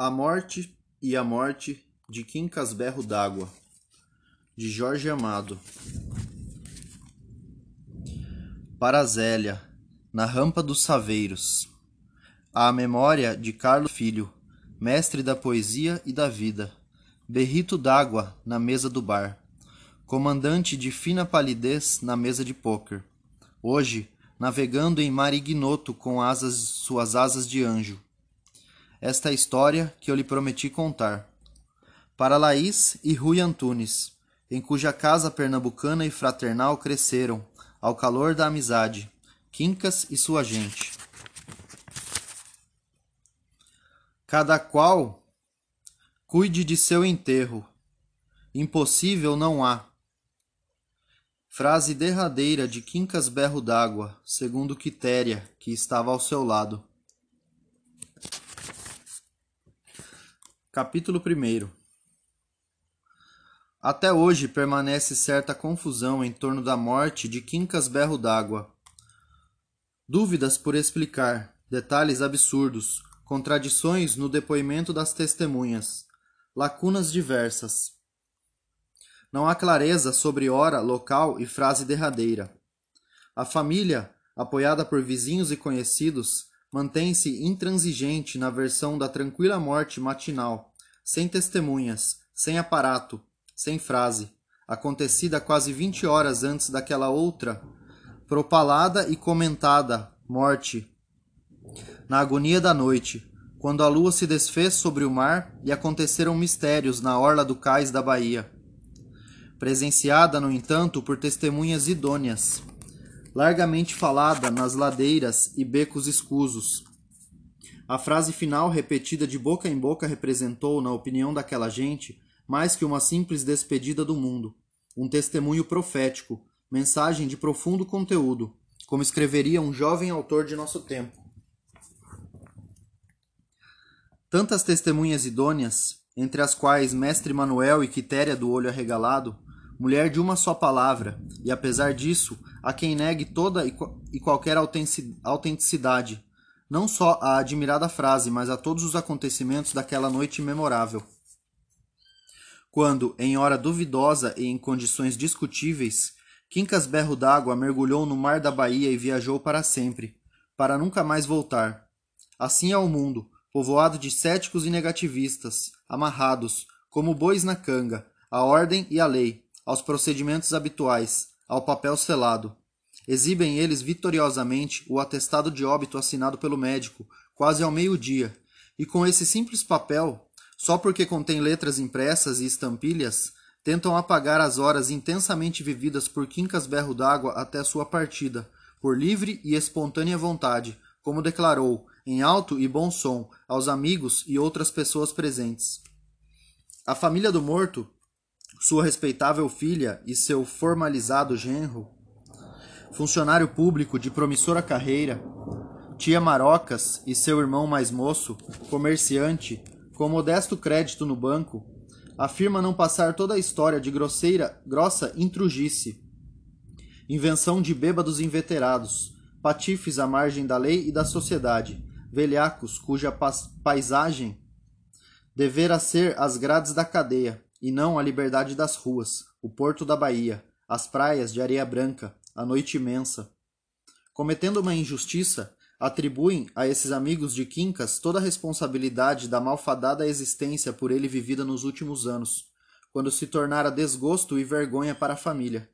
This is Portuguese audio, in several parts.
A Morte e a Morte de Quincas Berro d'Água, de Jorge Amado. Para Zélia, na rampa dos Saveiros. A memória de Carlos Filho, mestre da poesia e da vida. Berrito d'água na mesa do bar. Comandante de fina palidez na mesa de pôquer. Hoje, navegando em mar ignoto com asas, suas asas de anjo esta história que eu lhe prometi contar. Para Laís e Rui Antunes, em cuja casa pernambucana e fraternal cresceram, ao calor da amizade, Quincas e sua gente. Cada qual cuide de seu enterro. Impossível não há. Frase derradeira de Quincas Berro d'Água, segundo Quitéria, que estava ao seu lado. Capítulo 1 Até hoje permanece certa confusão em torno da morte de Quincas Berro d'Água. Dúvidas por explicar, detalhes absurdos, contradições no depoimento das testemunhas, lacunas diversas. Não há clareza sobre hora, local e frase derradeira. A família, apoiada por vizinhos e conhecidos, mantém-se intransigente na versão da tranquila morte matinal, sem testemunhas, sem aparato, sem frase, acontecida quase vinte horas antes daquela outra, propalada e comentada morte. Na agonia da noite, quando a lua se desfez sobre o mar e aconteceram mistérios na orla do cais da Bahia. Presenciada, no entanto, por testemunhas idôneas largamente falada nas ladeiras e becos escusos. A frase final, repetida de boca em boca, representou, na opinião daquela gente, mais que uma simples despedida do mundo, um testemunho profético, mensagem de profundo conteúdo, como escreveria um jovem autor de nosso tempo. Tantas testemunhas idôneas, entre as quais Mestre Manuel e Quitéria do Olho Arregalado, mulher de uma só palavra, e apesar disso, a quem negue toda e qualquer autenticidade, não só a admirada frase, mas a todos os acontecimentos daquela noite memorável. Quando, em hora duvidosa e em condições discutíveis, Quincas Berro d'Água mergulhou no mar da Bahia e viajou para sempre, para nunca mais voltar. Assim é o mundo, povoado de céticos e negativistas, amarrados, como bois na canga, à ordem e à lei, aos procedimentos habituais, ao papel selado. Exibem eles vitoriosamente o atestado de óbito assinado pelo médico, quase ao meio-dia, e com esse simples papel, só porque contém letras impressas e estampilhas, tentam apagar as horas intensamente vividas por Quincas Berro d'Água até sua partida, por livre e espontânea vontade, como declarou, em alto e bom som, aos amigos e outras pessoas presentes. A família do morto sua respeitável filha e seu formalizado genro, funcionário público de promissora carreira, tia Marocas e seu irmão mais moço, comerciante, com modesto crédito no banco, afirma não passar toda a história de grosseira, grossa intrugice, invenção de bêbados inveterados, patifes à margem da lei e da sociedade, velhacos cuja paisagem devera ser as grades da cadeia, e não a liberdade das ruas, o porto da Bahia, as praias de areia branca, a noite imensa. Cometendo uma injustiça, atribuem a esses amigos de Quincas toda a responsabilidade da malfadada existência por ele vivida nos últimos anos, quando se tornara desgosto e vergonha para a família.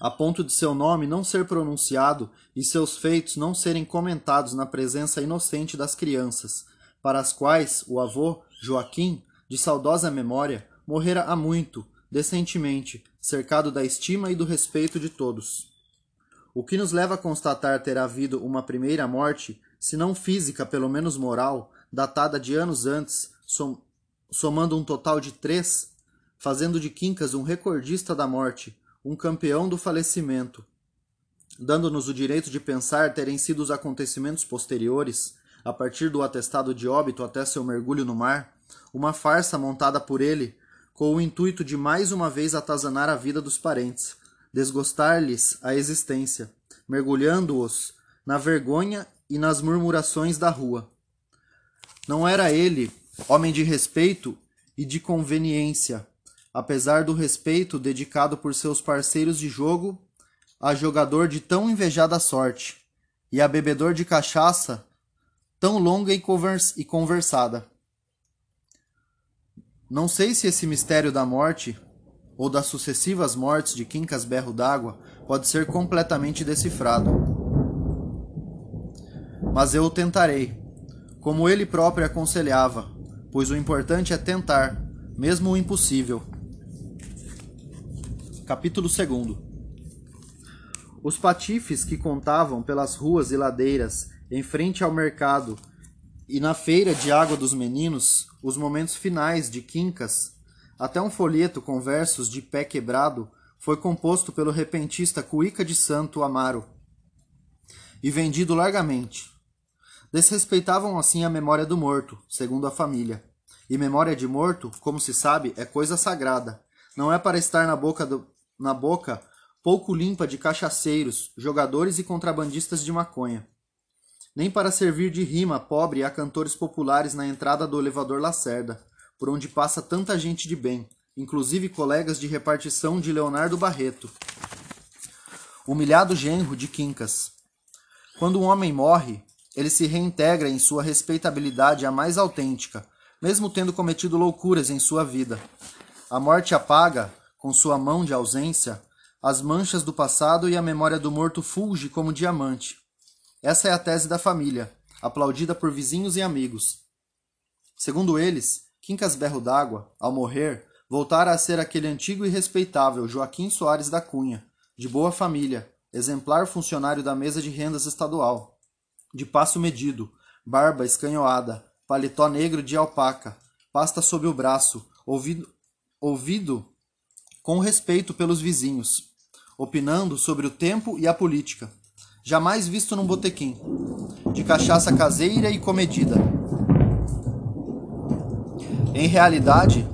A ponto de seu nome não ser pronunciado e seus feitos não serem comentados na presença inocente das crianças, para as quais o avô, Joaquim, de saudosa memória, morrera há muito, decentemente, cercado da estima e do respeito de todos. O que nos leva a constatar ter havido uma primeira morte, se não física, pelo menos moral, datada de anos antes, som somando um total de três, fazendo de Quincas um recordista da morte, um campeão do falecimento, dando-nos o direito de pensar terem sido os acontecimentos posteriores, a partir do atestado de óbito até seu mergulho no mar, uma farsa montada por ele com o intuito de mais uma vez atazanar a vida dos parentes, desgostar-lhes a existência, mergulhando-os na vergonha e nas murmurações da rua. Não era ele homem de respeito e de conveniência, apesar do respeito dedicado por seus parceiros de jogo a jogador de tão invejada sorte, e a bebedor de cachaça tão longa e, convers conversada. Não sei se esse mistério da morte ou das sucessivas mortes de Quincas Berro d'Água pode ser completamente decifrado. Mas eu o tentarei, como ele próprio aconselhava, pois o importante é tentar, mesmo o impossível. Capítulo 2 Os patifes que contavam pelas ruas e ladeiras, em frente ao mercado e na feira de água dos meninos, os momentos finais de Quincas, até um folheto com versos de pé quebrado, foi composto pelo repentista Cuíca de Santo Amaro e vendido largamente. Desrespeitavam assim a memória do morto, segundo a família. E memória de morto, como se sabe, é coisa sagrada. Não é para estar na boca, do, na boca pouco limpa de cachaceiros, jogadores e contrabandistas de maconha. Nem para servir de rima pobre a cantores populares na entrada do elevador Lacerda, por onde passa tanta gente de bem, inclusive colegas de repartição de Leonardo Barreto. Humilhado genro de Quincas. Quando um homem morre, ele se reintegra em sua respeitabilidade a mais autêntica, mesmo tendo cometido loucuras em sua vida. A morte apaga, com sua mão de ausência, as manchas do passado e a memória do morto fulge como diamante. Essa é a tese da família, aplaudida por vizinhos e amigos. Segundo eles, Quincas Berro d'Água, ao morrer, voltara a ser aquele antigo e respeitável Joaquim Soares da Cunha, de boa família, exemplar funcionário da mesa de rendas estadual, de passo medido, barba escanhoada, paletó negro de alpaca, pasta sob o braço, ouvido, ouvido com respeito pelos vizinhos, opinando sobre o tempo e a política, jamais visto num botequim, de cachaça caseira e comedida. Em realidade,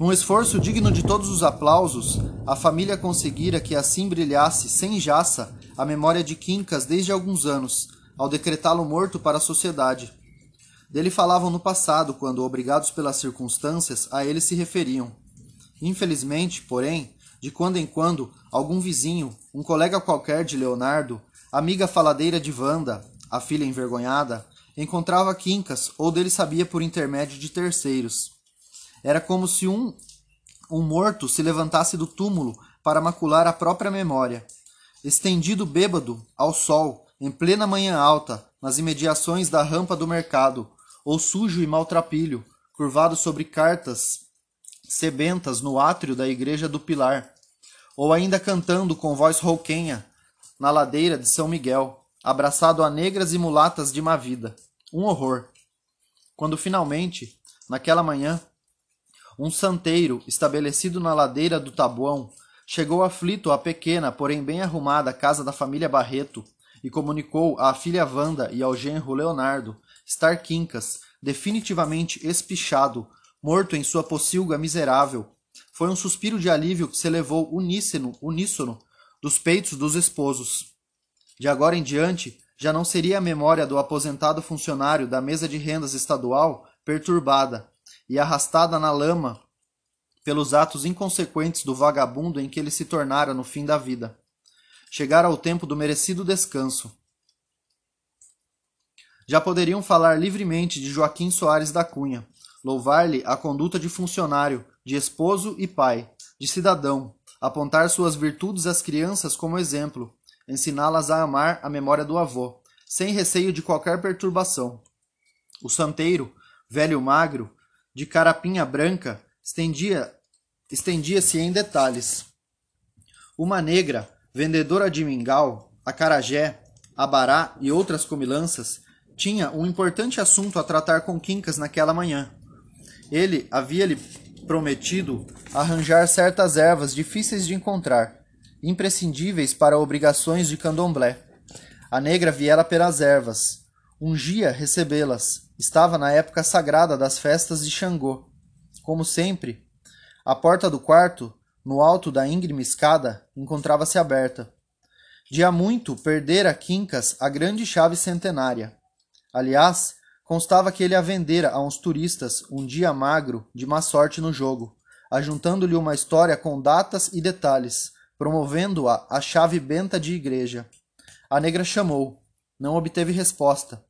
num esforço digno de todos os aplausos, a família conseguira que assim brilhasse sem jaça a memória de Quincas desde alguns anos, ao decretá-lo morto para a sociedade. Dele falavam no passado, quando, obrigados pelas circunstâncias, a ele se referiam. Infelizmente, porém, de quando em quando, algum vizinho, um colega qualquer de Leonardo, amiga faladeira de Wanda, a filha envergonhada, encontrava quincas ou dele sabia por intermédio de terceiros. Era como se um, um morto se levantasse do túmulo para macular a própria memória. Estendido bêbado ao sol, em plena manhã alta, nas imediações da rampa do mercado, ou sujo e maltrapilho, curvado sobre cartas sebentas no átrio da igreja do Pilar, ou ainda cantando com voz rouquenha na ladeira de São Miguel, abraçado a negras e mulatas de má vida. Um horror. Quando finalmente, naquela manhã, um santeiro, estabelecido na ladeira do Tabuão, chegou aflito à pequena, porém bem arrumada casa da família Barreto e comunicou à filha Wanda e ao genro Leonardo estar quincas, definitivamente espichado, morto em sua pocilga miserável. Foi um suspiro de alívio que se elevou uníssono, uníssono dos peitos dos esposos. De agora em diante, já não seria a memória do aposentado funcionário da mesa de rendas estadual perturbada e arrastada na lama pelos atos inconsequentes do vagabundo em que ele se tornara no fim da vida. Chegara o tempo do merecido descanso. Já poderiam falar livremente de Joaquim Soares da Cunha, louvar-lhe a conduta de funcionário, de esposo e pai, de cidadão, apontar suas virtudes às crianças como exemplo, ensiná-las a amar a memória do avô, sem receio de qualquer perturbação. O santeiro, velho magro, de carapinha branca, estendia estendia-se em detalhes. Uma negra, vendedora de mingau, acarajé, abará e outras comilanças, tinha um importante assunto a tratar com Quincas naquela manhã. Ele havia-lhe prometido arranjar certas ervas difíceis de encontrar, imprescindíveis para obrigações de candomblé. A negra viera pelas ervas, ungia recebê-las. Estava na época sagrada das festas de Xangô. Como sempre, a porta do quarto, no alto da íngreme escada, encontrava-se aberta. De há muito perdera Quincas a grande chave centenária. Aliás, Constava que ele a vendera a uns turistas um dia magro de má sorte no jogo, ajuntando-lhe uma história com datas e detalhes, promovendo-a a chave benta de igreja. A negra chamou. Não obteve resposta.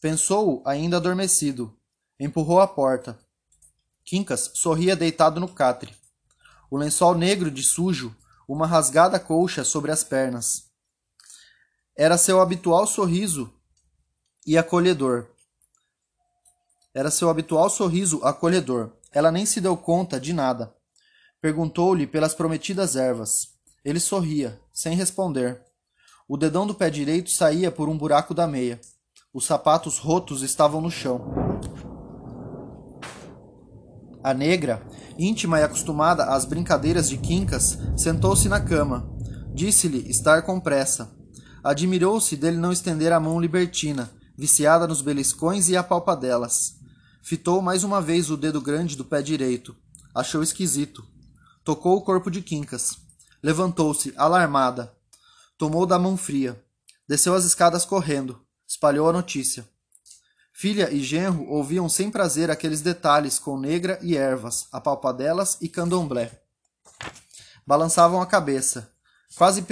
Pensou ainda adormecido. Empurrou a porta. Quincas sorria deitado no catre. O lençol negro de sujo, uma rasgada colcha sobre as pernas. Era seu habitual sorriso e acolhedor. Era seu habitual sorriso acolhedor. Ela nem se deu conta de nada. Perguntou-lhe pelas prometidas ervas. Ele sorria, sem responder. O dedão do pé direito saía por um buraco da meia. Os sapatos rotos estavam no chão. A negra, íntima e acostumada às brincadeiras de quincas, sentou-se na cama. Disse-lhe estar com pressa. Admirou-se dele não estender a mão libertina, viciada nos beliscões e apalpadelas. Fitou mais uma vez o dedo grande do pé direito. Achou esquisito. Tocou o corpo de Quincas. Levantou-se, alarmada. Tomou da mão fria. Desceu as escadas correndo. Espalhou a notícia. Filha e genro ouviam sem prazer aqueles detalhes com negra e ervas, apalpadelas e candomblé. Balançavam a cabeça. Quase.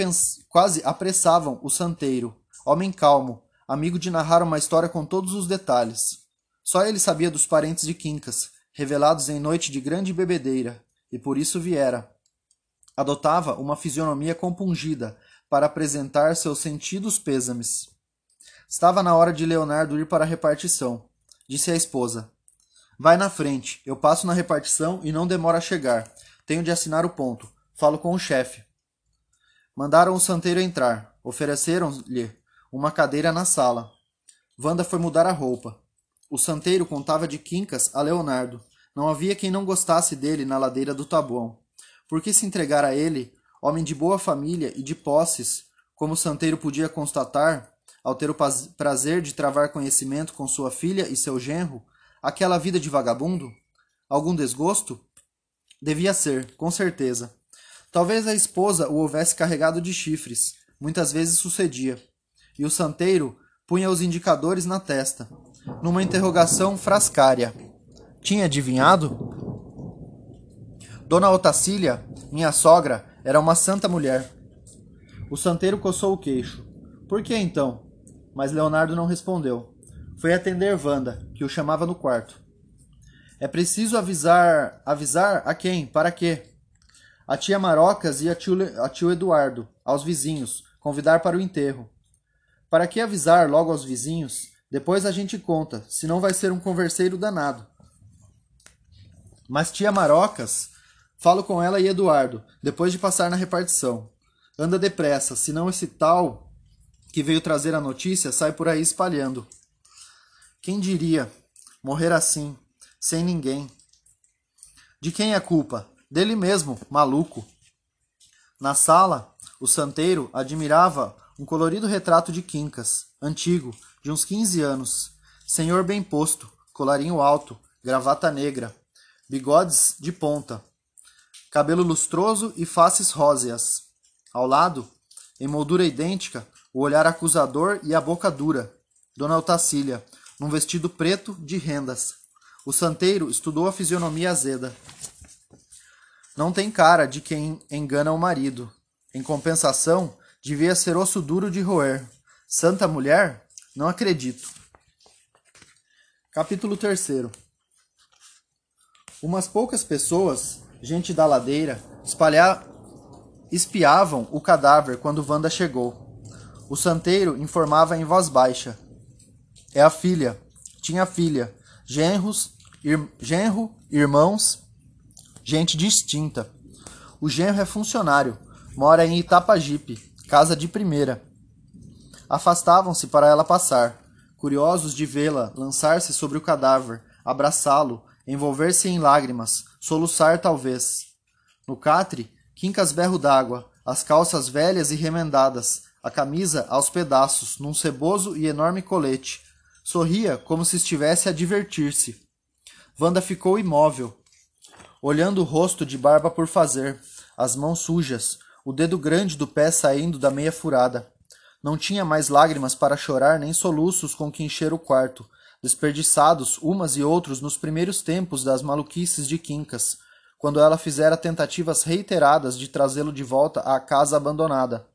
Quase apressavam o santeiro, homem calmo, amigo de narrar uma história com todos os detalhes. Só ele sabia dos parentes de Quincas, revelados em noite de grande bebedeira, e por isso viera. Adotava uma fisionomia compungida para apresentar seus sentidos pêsames. Estava na hora de Leonardo ir para a repartição. Disse à esposa: Vai na frente, eu passo na repartição e não demora a chegar. Tenho de assinar o ponto. Falo com o chefe. Mandaram o santeiro entrar. Ofereceram-lhe uma cadeira na sala. Wanda foi mudar a roupa. O santeiro contava de quincas a Leonardo. Não havia quem não gostasse dele na ladeira do Tabuão. Por que se entregar a ele, homem de boa família e de posses, como o santeiro podia constatar, ao ter o prazer de travar conhecimento com sua filha e seu genro, aquela vida de vagabundo? Algum desgosto? Devia ser, com certeza. Talvez a esposa o houvesse carregado de chifres, muitas vezes sucedia, e o santeiro punha os indicadores na testa, numa interrogação frascária. Tinha adivinhado? Dona Otacília, minha sogra, era uma santa mulher. O santeiro coçou o queixo. Por que então? Mas Leonardo não respondeu. Foi atender Wanda, que o chamava no quarto. É preciso avisar. Avisar a quem? Para quê? A tia Marocas e a tio, a tio Eduardo, aos vizinhos, convidar para o enterro. Para que avisar logo aos vizinhos? Depois a gente conta, senão vai ser um converseiro danado. Mas tia Marocas, falo com ela e Eduardo, depois de passar na repartição. Anda depressa, senão esse tal que veio trazer a notícia sai por aí espalhando. Quem diria morrer assim, sem ninguém? De quem é a culpa? Dele mesmo, maluco. Na sala, o santeiro admirava um colorido retrato de Quincas, antigo, de uns 15 anos. Senhor bem posto, colarinho alto, gravata negra, bigodes de ponta, cabelo lustroso e faces róseas. Ao lado, em moldura idêntica, o olhar acusador e a boca dura. Dona Otacília, num vestido preto de rendas. O santeiro estudou a fisionomia azeda. Não tem cara de quem engana o marido. Em compensação, Devia ser osso duro de roer. Santa mulher? Não acredito. Capítulo 3 Umas poucas pessoas, gente da ladeira, espalhar, espiavam o cadáver quando Wanda chegou. O santeiro informava em voz baixa. É a filha. Tinha filha. Genros, ir, genro, irmãos, gente distinta. O genro é funcionário. Mora em Itapajipe casa de primeira. Afastavam-se para ela passar, curiosos de vê-la lançar-se sobre o cadáver, abraçá-lo, envolver-se em lágrimas, soluçar talvez. No catre, quincas berro d'água, as calças velhas e remendadas, a camisa aos pedaços, num ceboso e enorme colete. Sorria como se estivesse a divertir-se. Wanda ficou imóvel, olhando o rosto de barba por fazer, as mãos sujas, o dedo grande do pé saindo da meia furada. Não tinha mais lágrimas para chorar nem soluços com que encher o quarto. desperdiçados umas e outros nos primeiros tempos das maluquices de Quincas, quando ela fizera tentativas reiteradas de trazê-lo de volta à casa abandonada.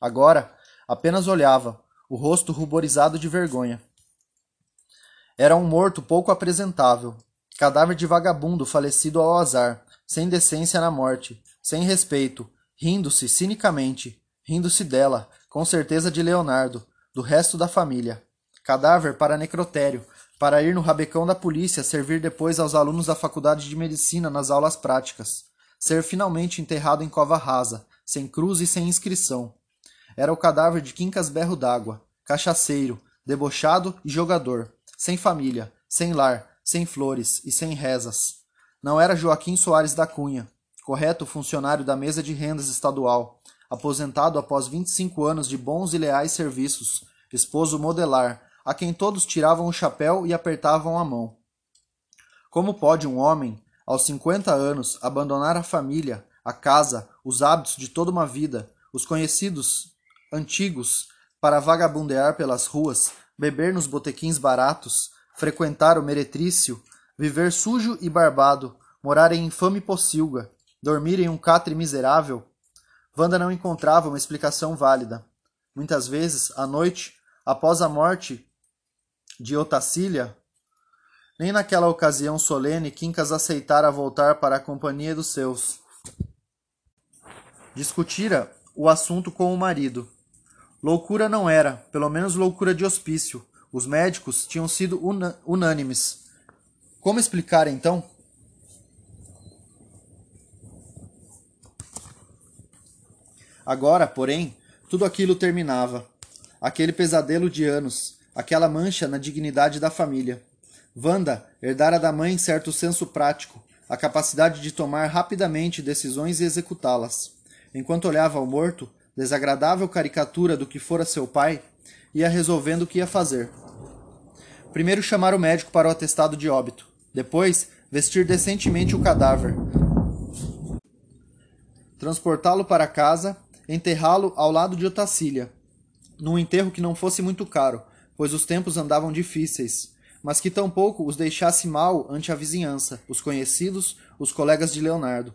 Agora, apenas olhava, o rosto ruborizado de vergonha. Era um morto pouco apresentável, cadáver de vagabundo falecido ao azar, sem decência na morte, sem respeito, rindo-se cinicamente, rindo-se dela, com certeza de Leonardo, do resto da família. Cadáver para necrotério, para ir no rabecão da polícia servir depois aos alunos da faculdade de medicina nas aulas práticas. Ser finalmente enterrado em cova rasa, sem cruz e sem inscrição. Era o cadáver de Quincas Berro d'Água, cachaceiro, debochado e jogador, sem família, sem lar, sem flores e sem rezas. Não era Joaquim Soares da Cunha, correto funcionário da mesa de rendas estadual, aposentado após 25 anos de bons e leais serviços, esposo modelar, a quem todos tiravam o chapéu e apertavam a mão. Como pode um homem, aos 50 anos, abandonar a família, a casa, os hábitos de toda uma vida, os conhecidos antigos, para vagabundear pelas ruas, beber nos botequins baratos, frequentar o meretrício, viver sujo e barbado, morar em infame pocilga, dormir em um catre miserável? Wanda não encontrava uma explicação válida. Muitas vezes, à noite, após a morte de Otacília, nem naquela ocasião solene Quincas aceitara voltar para a companhia dos seus. Discutira o assunto com o marido. Loucura não era, pelo menos loucura de hospício. Os médicos tinham sido unânimes. Como explicar então? Agora, porém, tudo aquilo terminava. Aquele pesadelo de anos, aquela mancha na dignidade da família. Wanda herdara da mãe certo senso prático, a capacidade de tomar rapidamente decisões e executá-las. Enquanto olhava ao morto, desagradável caricatura do que fora seu pai, ia resolvendo o que ia fazer. Primeiro chamar o médico para o atestado de óbito. Depois, vestir decentemente o cadáver. Transportá-lo para casa enterrá-lo ao lado de Otacília, num enterro que não fosse muito caro, pois os tempos andavam difíceis, mas que tampouco os deixasse mal ante a vizinhança, os conhecidos, os colegas de Leonardo.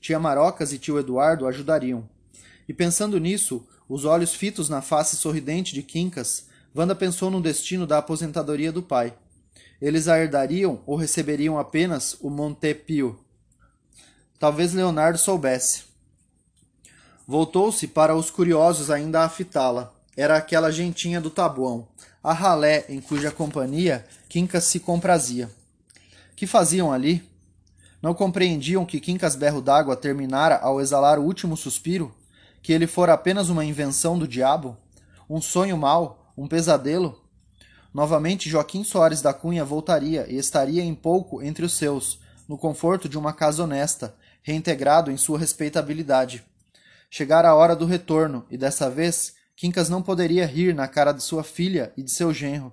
Tia Marocas e tio Eduardo ajudariam. E pensando nisso, os olhos fitos na face sorridente de Quincas, Wanda pensou no destino da aposentadoria do pai. Eles a herdariam ou receberiam apenas o Montepio? Talvez Leonardo soubesse. Voltou-se para os curiosos ainda a fitá-la. Era aquela gentinha do tabuão, a ralé em cuja companhia Quincas se comprazia. Que faziam ali? Não compreendiam que Quincas Berro d'Água terminara ao exalar o último suspiro? Que ele fora apenas uma invenção do diabo? Um sonho mau? Um pesadelo? Novamente Joaquim Soares da Cunha voltaria e estaria em pouco entre os seus, no conforto de uma casa honesta, reintegrado em sua respeitabilidade. Chegara a hora do retorno, e dessa vez Quincas não poderia rir na cara de sua filha e de seu genro.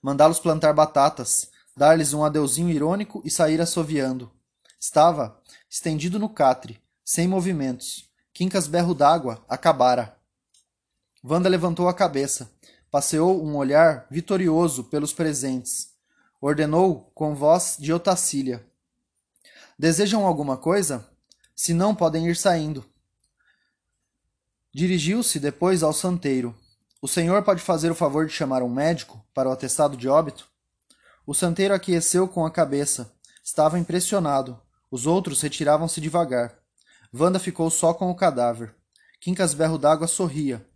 Mandá-los plantar batatas, dar-lhes um adeuzinho irônico e sair assoviando. Estava estendido no catre, sem movimentos. Quincas berro d'água acabara. Wanda levantou a cabeça, passeou um olhar vitorioso pelos presentes. Ordenou com voz de Otacília. Desejam alguma coisa? Se não, podem ir saindo. Dirigiu-se depois ao santeiro. O senhor pode fazer o favor de chamar um médico para o atestado de óbito? O santeiro aqueceu com a cabeça. Estava impressionado. Os outros retiravam-se devagar. Wanda ficou só com o cadáver. Quincas Berro d'Água sorria,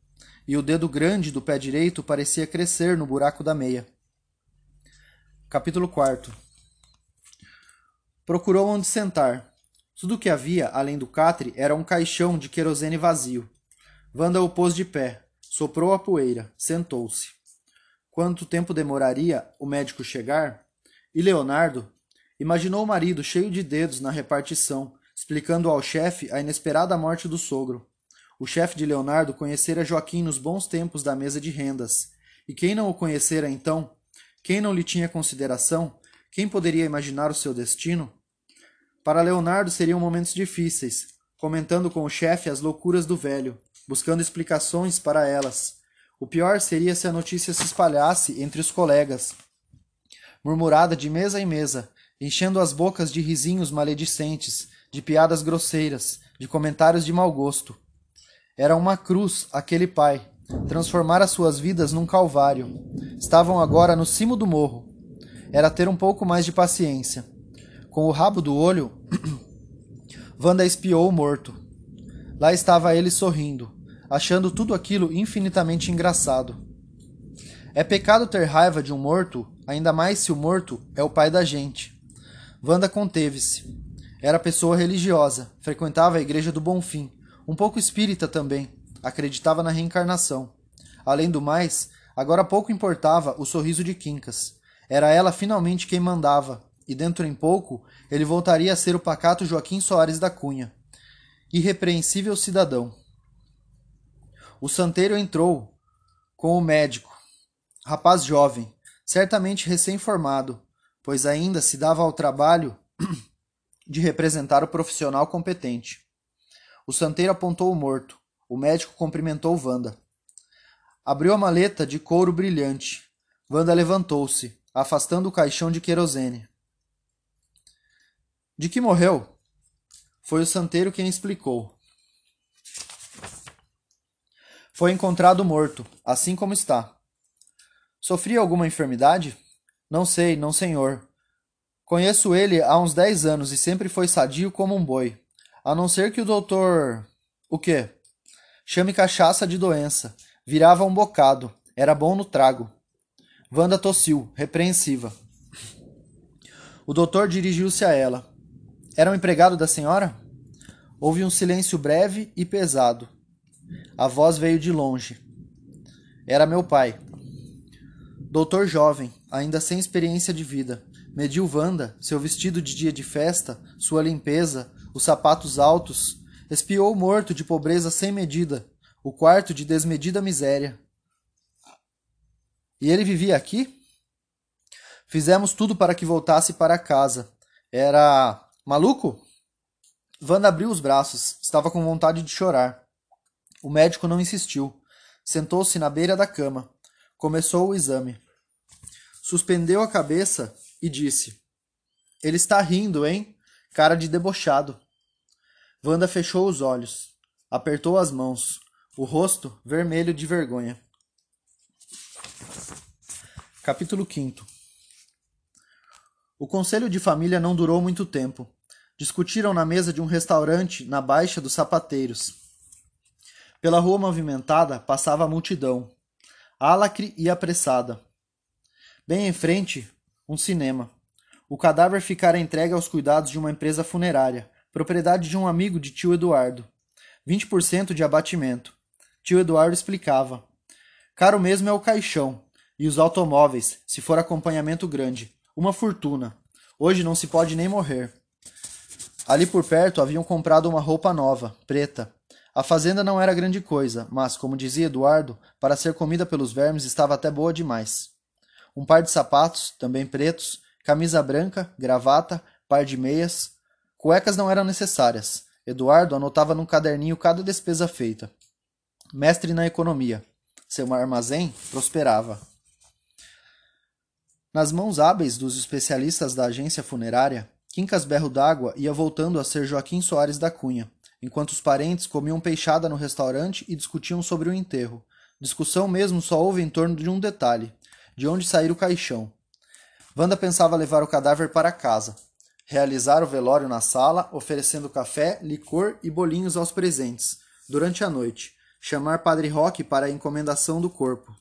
e o dedo grande do pé direito parecia crescer no buraco da meia. Capítulo 4 Procurou onde sentar. Tudo o que havia, além do catre, era um caixão de querosene vazio. Wanda o pôs de pé, soprou a poeira, sentou-se. Quanto tempo demoraria o médico chegar? E Leonardo? Imaginou o marido cheio de dedos na repartição, explicando ao chefe a inesperada morte do sogro. O chefe de Leonardo conhecera Joaquim nos bons tempos da mesa de rendas. E quem não o conhecera então? Quem não lhe tinha consideração? Quem poderia imaginar o seu destino? Para Leonardo seriam momentos difíceis, comentando com o chefe as loucuras do velho, buscando explicações para elas. O pior seria se a notícia se espalhasse entre os colegas. murmurada de mesa em mesa, enchendo as bocas de risinhos maledicentes, de piadas grosseiras, de comentários de mau gosto. Era uma cruz aquele pai, transformar as suas vidas num calvário. Estavam agora no cimo do morro. Era ter um pouco mais de paciência. Com o rabo do olho, Wanda espiou o morto. Lá estava ele sorrindo, achando tudo aquilo infinitamente engraçado. É pecado ter raiva de um morto, ainda mais se o morto é o pai da gente. Wanda conteve-se. Era pessoa religiosa, frequentava a igreja do Bonfim, um pouco espírita também, acreditava na reencarnação. Além do mais, agora pouco importava o sorriso de Quincas. Era ela finalmente quem mandava, e dentro em pouco ele voltaria a ser o pacato Joaquim Soares da Cunha. Irrepreensível cidadão. O santeiro entrou com o médico, rapaz jovem, certamente recém-formado, pois ainda se dava ao trabalho de representar o profissional competente. O santeiro apontou o morto. O médico cumprimentou Wanda. Abriu a maleta de couro brilhante. Wanda levantou-se, afastando o caixão de querosene. De que morreu? Foi o santeiro quem explicou. Foi encontrado morto, assim como está. Sofria alguma enfermidade? Não sei, não senhor. Conheço ele há uns dez anos e sempre foi sadio como um boi. A não ser que o doutor. O quê? Chame cachaça de doença. Virava um bocado. Era bom no trago. Wanda tossiu, repreensiva. O doutor dirigiu-se a ela. Era um empregado da senhora? Houve um silêncio breve e pesado. A voz veio de longe. Era meu pai. Doutor jovem, ainda sem experiência de vida, mediu Wanda, seu vestido de dia de festa, sua limpeza, os sapatos altos, espiou o morto de pobreza sem medida, o quarto de desmedida miséria. E ele vivia aqui? Fizemos tudo para que voltasse para casa. Era maluco? Wanda abriu os braços, estava com vontade de chorar. O médico não insistiu. Sentou-se na beira da cama. Começou o exame suspendeu a cabeça e disse: Ele está rindo, hein? Cara de debochado. Wanda fechou os olhos, apertou as mãos, o rosto vermelho de vergonha. Capítulo 5 O conselho de família não durou muito tempo. Discutiram na mesa de um restaurante na Baixa dos Sapateiros. Pela rua movimentada passava a multidão, álacre e apressada. Bem em frente, um cinema. O cadáver ficara entregue aos cuidados de uma empresa funerária, propriedade de um amigo de tio Eduardo. 20% de abatimento. Tio Eduardo explicava. Caro mesmo é o caixão. E os automóveis, se for acompanhamento grande. Uma fortuna. Hoje não se pode nem morrer. Ali por perto haviam comprado uma roupa nova, preta. A fazenda não era grande coisa, mas, como dizia Eduardo, para ser comida pelos vermes estava até boa demais um par de sapatos, também pretos, camisa branca, gravata, par de meias. Cuecas não eram necessárias. Eduardo anotava num caderninho cada despesa feita. Mestre na economia. Seu armazém prosperava. Nas mãos hábeis dos especialistas da agência funerária, Quincas Berro d'Água ia voltando a ser Joaquim Soares da Cunha, enquanto os parentes comiam peixada no restaurante e discutiam sobre o enterro. Discussão mesmo só houve em torno de um detalhe: de onde sair o caixão. Wanda pensava levar o cadáver para casa, realizar o velório na sala, oferecendo café, licor e bolinhos aos presentes, durante a noite, chamar Padre Roque para a encomendação do corpo,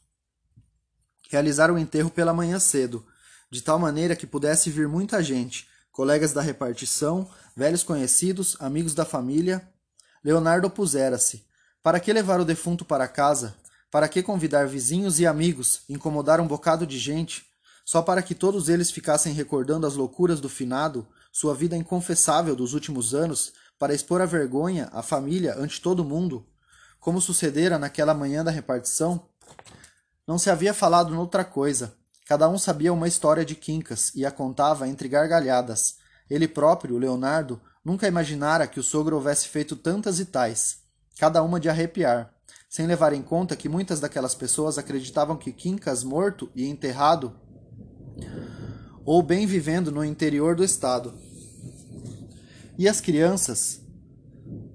realizar o enterro pela manhã cedo, de tal maneira que pudesse vir muita gente, colegas da repartição, velhos conhecidos, amigos da família. Leonardo opusera-se. Para que levar o defunto para casa? Para que convidar vizinhos e amigos, incomodar um bocado de gente, só para que todos eles ficassem recordando as loucuras do finado, sua vida inconfessável dos últimos anos, para expor a vergonha, a família, ante todo mundo, como sucedera naquela manhã da repartição? Não se havia falado noutra coisa. Cada um sabia uma história de Quincas e a contava entre gargalhadas. Ele próprio, Leonardo, nunca imaginara que o sogro houvesse feito tantas e tais, cada uma de arrepiar sem levar em conta que muitas daquelas pessoas acreditavam que Quincas morto e enterrado ou bem vivendo no interior do estado. E as crianças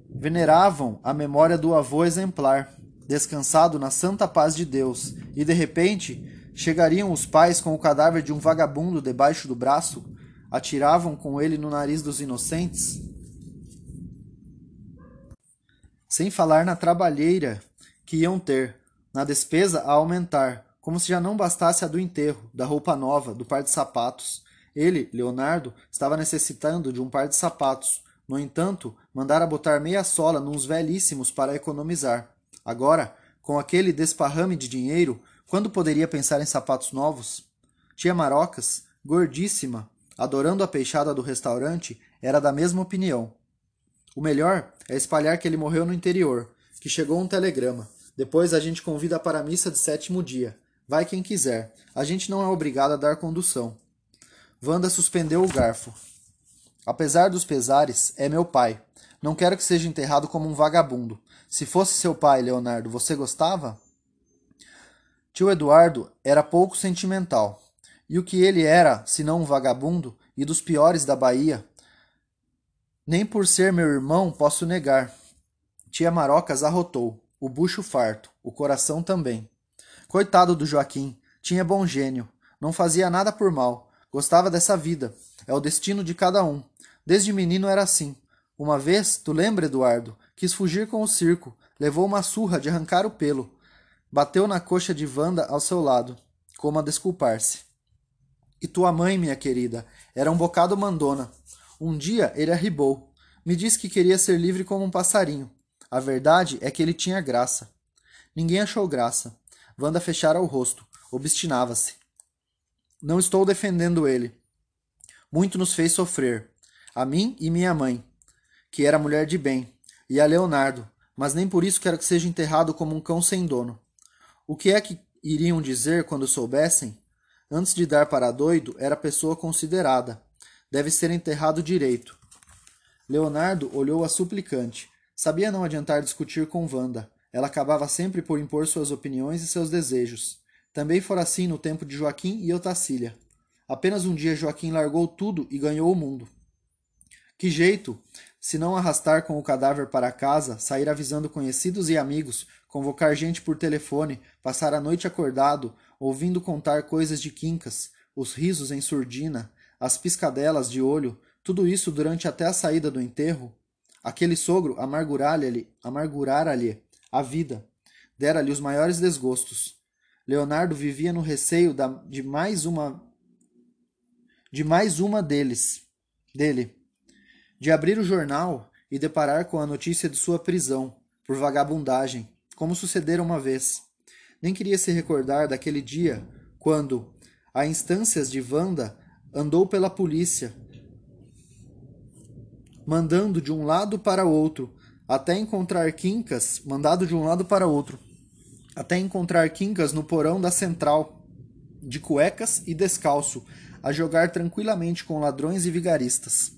veneravam a memória do avô exemplar, descansado na santa paz de Deus, e de repente chegariam os pais com o cadáver de um vagabundo debaixo do braço, atiravam com ele no nariz dos inocentes? Sem falar na trabalheira que iam ter, na despesa a aumentar, como se já não bastasse a do enterro, da roupa nova, do par de sapatos. Ele, Leonardo, estava necessitando de um par de sapatos. No entanto, mandara botar meia sola nos velhíssimos para economizar. Agora, com aquele desparrame de dinheiro, quando poderia pensar em sapatos novos? Tia Marocas, gordíssima, adorando a peixada do restaurante, era da mesma opinião. O melhor é espalhar que ele morreu no interior, que chegou um telegrama. Depois a gente convida para a missa de sétimo dia. Vai quem quiser. A gente não é obrigado a dar condução. Wanda suspendeu o garfo. Apesar dos pesares, é meu pai. Não quero que seja enterrado como um vagabundo. Se fosse seu pai, Leonardo, você gostava? Tio Eduardo era pouco sentimental. E o que ele era, senão um vagabundo, e dos piores da Bahia? Nem por ser meu irmão posso negar. Tia Marocas arrotou, o bucho farto, o coração também. Coitado do Joaquim, tinha bom gênio, não fazia nada por mal, gostava dessa vida, é o destino de cada um. Desde menino era assim. Uma vez, tu lembra, Eduardo, quis fugir com o circo, levou uma surra de arrancar o pelo. Bateu na coxa de Wanda ao seu lado, como a desculpar-se. E tua mãe, minha querida, era um bocado mandona. Um dia ele arribou. Me disse que queria ser livre como um passarinho. A verdade é que ele tinha graça. Ninguém achou graça. Wanda fechara o rosto. Obstinava-se. Não estou defendendo ele. Muito nos fez sofrer. A mim e minha mãe, que era mulher de bem, e a Leonardo, mas nem por isso quero que seja enterrado como um cão sem dono. O que é que iriam dizer quando soubessem? Antes de dar para doido, era pessoa considerada. Deve ser enterrado direito. Leonardo olhou a suplicante. Sabia não adiantar discutir com Wanda. Ela acabava sempre por impor suas opiniões e seus desejos. Também fora assim no tempo de Joaquim e Otacília. Apenas um dia Joaquim largou tudo e ganhou o mundo. Que jeito, se não arrastar com o cadáver para casa, sair avisando conhecidos e amigos, convocar gente por telefone, passar a noite acordado, ouvindo contar coisas de quincas, os risos em surdina, as piscadelas de olho, tudo isso durante até a saída do enterro? Aquele sogro amargurara-lhe amargurara a vida. Dera-lhe os maiores desgostos. Leonardo vivia no receio da, de mais uma de mais uma deles, dele, de abrir o jornal e deparar com a notícia de sua prisão por vagabundagem, como sucedera uma vez. Nem queria se recordar daquele dia quando, a instâncias de Wanda, andou pela polícia, mandando de um lado para outro até encontrar Quincas, mandado de um lado para outro, até encontrar Quincas no porão da central, de cuecas e descalço, a jogar tranquilamente com ladrões e vigaristas.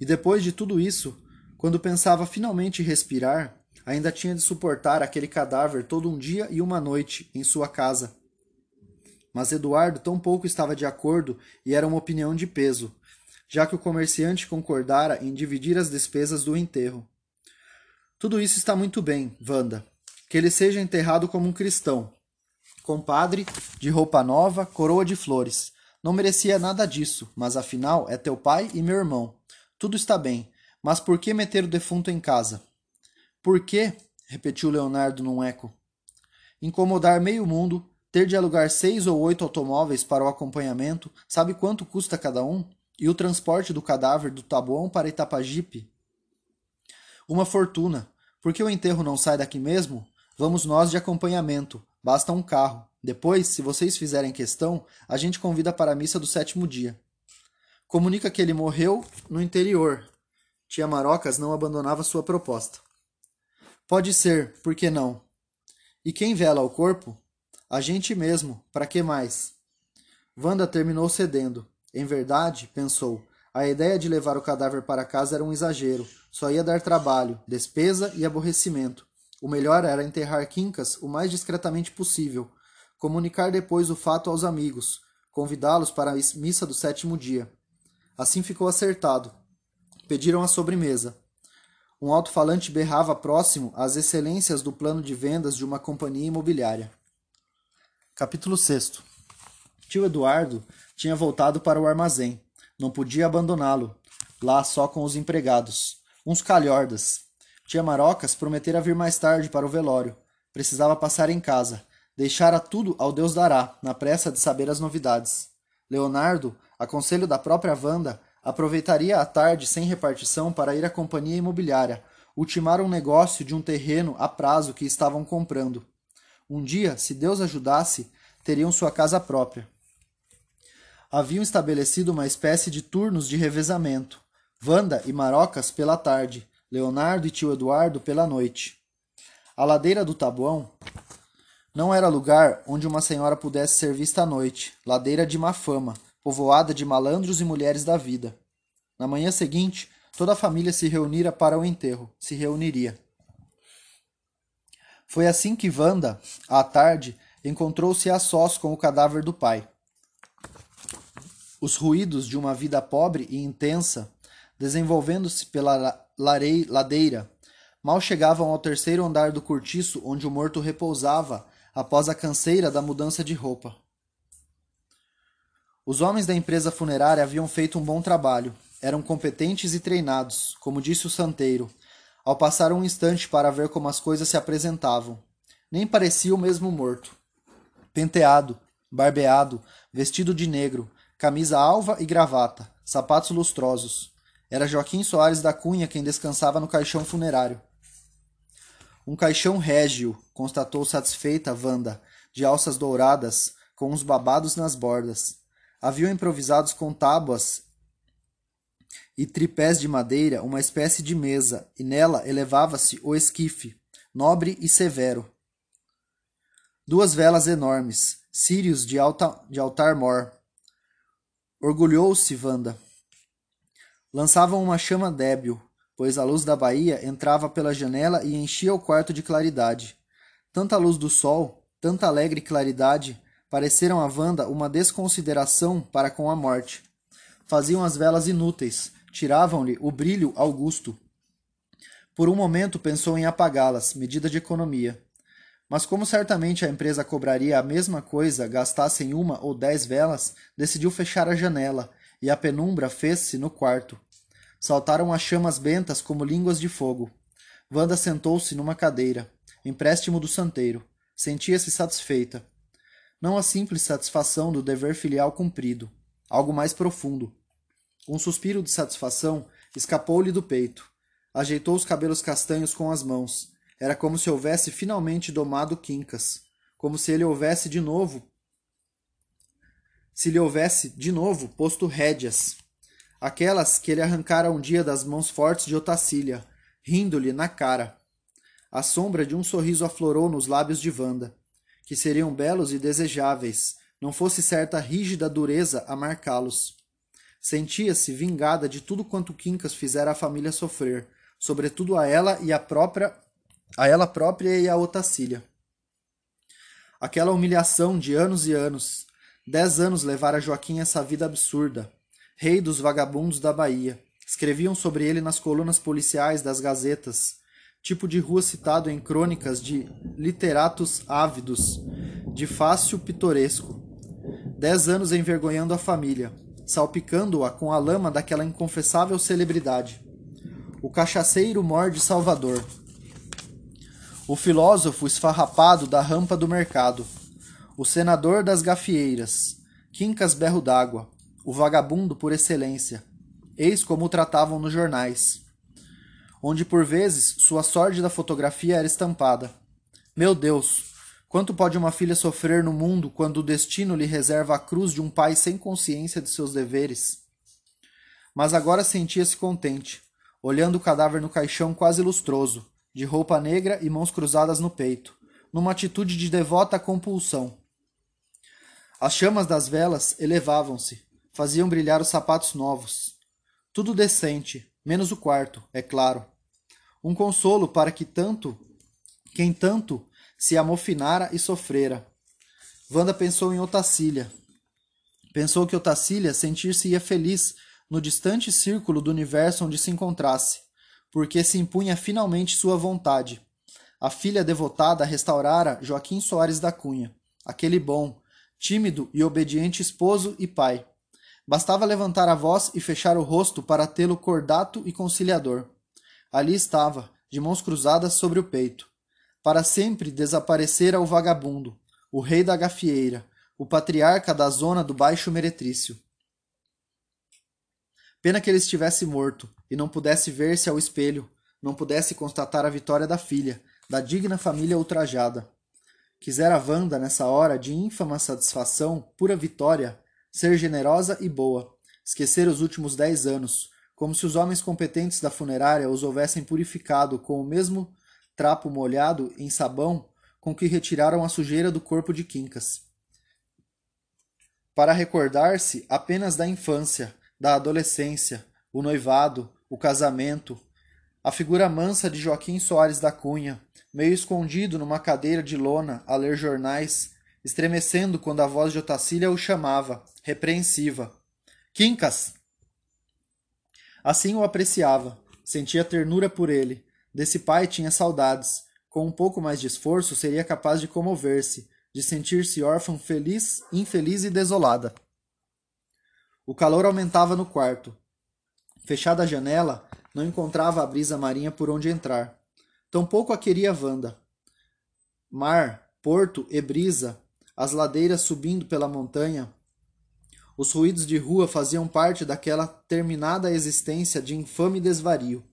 E depois de tudo isso, quando pensava finalmente respirar, ainda tinha de suportar aquele cadáver todo um dia e uma noite em sua casa. Mas Eduardo tão pouco estava de acordo e era uma opinião de peso, já que o comerciante concordara em dividir as despesas do enterro. Tudo isso está muito bem, Wanda. Que ele seja enterrado como um cristão, compadre, de roupa nova, coroa de flores. Não merecia nada disso, mas afinal é teu pai e meu irmão. Tudo está bem, mas por que meter o defunto em casa? Por que? repetiu Leonardo num eco. Incomodar meio mundo, ter de alugar seis ou oito automóveis para o acompanhamento, sabe quanto custa cada um? E o transporte do cadáver do Taboão para Itapajipe? Uma fortuna. Por que o enterro não sai daqui mesmo? Vamos nós de acompanhamento. Basta um carro. Depois, se vocês fizerem questão, a gente convida para a missa do sétimo dia. Comunica que ele morreu no interior. Tia Marocas não abandonava sua proposta. Pode ser, por que não? E quem vela o corpo? A gente mesmo, para que mais? Wanda terminou cedendo. Em verdade, pensou, a ideia de levar o cadáver para casa era um exagero. Só ia dar trabalho, despesa e aborrecimento. O melhor era enterrar Quincas o mais discretamente possível, comunicar depois o fato aos amigos, convidá-los para a missa do sétimo dia. Assim ficou acertado. Pediram a sobremesa. Um alto-falante berrava próximo as excelências do plano de vendas de uma companhia imobiliária. Capítulo 6 Tio Eduardo tinha voltado para o armazém. Não podia abandoná-lo, lá só com os empregados. Uns calhordas. Tia Marocas prometera vir mais tarde para o velório. Precisava passar em casa. Deixara tudo ao Deus dará, na pressa de saber as novidades. Leonardo, a conselho da própria Wanda, Aproveitaria a tarde sem repartição para ir à companhia imobiliária, ultimar um negócio de um terreno a prazo que estavam comprando. Um dia, se Deus ajudasse, teriam sua casa própria. Haviam estabelecido uma espécie de turnos de revezamento. Vanda e Marocas pela tarde, Leonardo e tio Eduardo pela noite. A ladeira do Tabuão não era lugar onde uma senhora pudesse ser vista à noite, ladeira de má fama, povoada de malandros e mulheres da vida. Na manhã seguinte, toda a família se reunira para o enterro, se reuniria. Foi assim que Wanda, à tarde, encontrou-se a sós com o cadáver do pai. Os ruídos de uma vida pobre e intensa, desenvolvendo-se pela larei, ladeira, mal chegavam ao terceiro andar do cortiço onde o morto repousava após a canseira da mudança de roupa. Os homens da empresa funerária haviam feito um bom trabalho. Eram competentes e treinados, como disse o santeiro, ao passar um instante para ver como as coisas se apresentavam. Nem parecia o mesmo morto. Penteado, barbeado, vestido de negro, camisa alva e gravata, sapatos lustrosos. Era Joaquim Soares da Cunha quem descansava no caixão funerário. Um caixão régio, constatou satisfeita Wanda, de alças douradas, com uns babados nas bordas haviam improvisados com tábuas e tripés de madeira uma espécie de mesa, e nela elevava-se o esquife, nobre e severo. Duas velas enormes, círios de, alta, de altar-mor. Orgulhou-se Vanda. Lançavam uma chama débil, pois a luz da baía entrava pela janela e enchia o quarto de claridade. Tanta luz do sol, tanta alegre claridade, pareceram a Wanda uma desconsideração para com a morte. Faziam as velas inúteis, tiravam-lhe o brilho augusto. Por um momento pensou em apagá-las, medida de economia. Mas como certamente a empresa cobraria a mesma coisa gastassem uma ou dez velas, decidiu fechar a janela, e a penumbra fez-se no quarto. Saltaram as chamas bentas como línguas de fogo. Wanda sentou-se numa cadeira, empréstimo do santeiro. Sentia-se satisfeita não a simples satisfação do dever filial cumprido, algo mais profundo. Um suspiro de satisfação escapou-lhe do peito. Ajeitou os cabelos castanhos com as mãos. Era como se houvesse finalmente domado Quincas, como se ele houvesse de novo se lhe houvesse de novo posto rédeas, aquelas que ele arrancara um dia das mãos fortes de Otacília, rindo-lhe na cara. A sombra de um sorriso aflorou nos lábios de Vanda que seriam belos e desejáveis, não fosse certa rígida dureza a marcá-los. Sentia-se vingada de tudo quanto Quincas fizera a família sofrer, sobretudo a ela e a própria a ela própria e a Otacília. Aquela humilhação de anos e anos. Dez anos levara Joaquim essa vida absurda. Rei dos vagabundos da Bahia. Escreviam sobre ele nas colunas policiais das gazetas tipo de rua citado em crônicas de literatos ávidos, de fácil pitoresco. Dez anos envergonhando a família, salpicando-a com a lama daquela inconfessável celebridade. O cachaceiro mor de Salvador. O filósofo esfarrapado da rampa do mercado. O senador das gafieiras. Quincas berro d'água. O vagabundo por excelência. Eis como o tratavam nos jornais onde por vezes sua sórdida fotografia era estampada. Meu Deus, quanto pode uma filha sofrer no mundo quando o destino lhe reserva a cruz de um pai sem consciência de seus deveres? Mas agora sentia-se contente, olhando o cadáver no caixão quase lustroso, de roupa negra e mãos cruzadas no peito, numa atitude de devota compulsão. As chamas das velas elevavam-se, faziam brilhar os sapatos novos. Tudo decente, menos o quarto, é claro um consolo para que tanto quem tanto se amofinara e sofrera. Wanda pensou em Otacília. Pensou que Otacília sentir-se-ia feliz no distante círculo do universo onde se encontrasse, porque se impunha finalmente sua vontade. A filha devotada restaurara Joaquim Soares da Cunha, aquele bom, tímido e obediente esposo e pai. Bastava levantar a voz e fechar o rosto para tê-lo cordato e conciliador. Ali estava, de mãos cruzadas sobre o peito. Para sempre desaparecera o vagabundo, o rei da gafieira, o patriarca da zona do Baixo Meretrício. Pena que ele estivesse morto e não pudesse ver-se ao espelho, não pudesse constatar a vitória da filha, da digna família ultrajada. Quisera Wanda, nessa hora de ínfama satisfação, pura vitória, ser generosa e boa, esquecer os últimos dez anos, como se os homens competentes da funerária os houvessem purificado com o mesmo trapo molhado em sabão com que retiraram a sujeira do corpo de Quincas. Para recordar-se apenas da infância, da adolescência, o noivado, o casamento, a figura mansa de Joaquim Soares da Cunha, meio escondido numa cadeira de lona a ler jornais, estremecendo quando a voz de Otacília o chamava, repreensiva. Quincas! Assim o apreciava, sentia ternura por ele. Desse pai tinha saudades. Com um pouco mais de esforço, seria capaz de comover-se, de sentir-se órfã feliz, infeliz e desolada. O calor aumentava no quarto. Fechada a janela, não encontrava a brisa marinha por onde entrar. Tampouco a queria Wanda. Mar, porto e brisa, as ladeiras subindo pela montanha, os ruídos de rua faziam parte daquela terminada existência de infame desvario.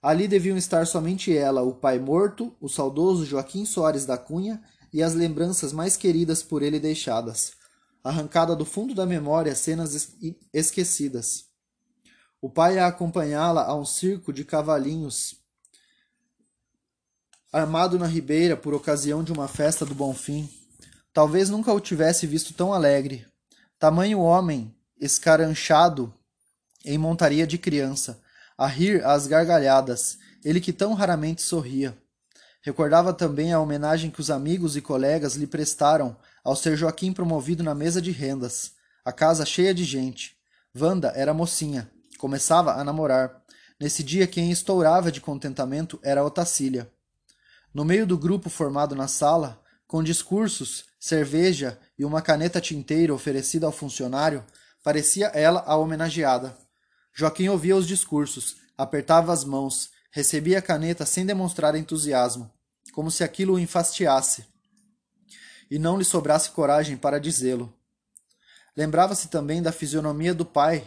Ali deviam estar somente ela, o pai morto, o saudoso Joaquim Soares da Cunha e as lembranças mais queridas por ele deixadas, arrancada do fundo da memória cenas esquecidas. O pai a acompanhá-la a um circo de cavalinhos armado na ribeira por ocasião de uma festa do Bonfim. Talvez nunca o tivesse visto tão alegre. Tamanho homem, escaranchado em montaria de criança, a rir às gargalhadas, ele que tão raramente sorria. Recordava também a homenagem que os amigos e colegas lhe prestaram ao ser Joaquim promovido na mesa de rendas, a casa cheia de gente. Wanda era mocinha, começava a namorar. Nesse dia quem estourava de contentamento era Otacília. No meio do grupo formado na sala, com discursos, cerveja e uma caneta tinteira oferecida ao funcionário, parecia ela a homenageada. Joaquim ouvia os discursos, apertava as mãos, recebia a caneta sem demonstrar entusiasmo, como se aquilo o enfastiasse e não lhe sobrasse coragem para dizê-lo. Lembrava-se também da fisionomia do pai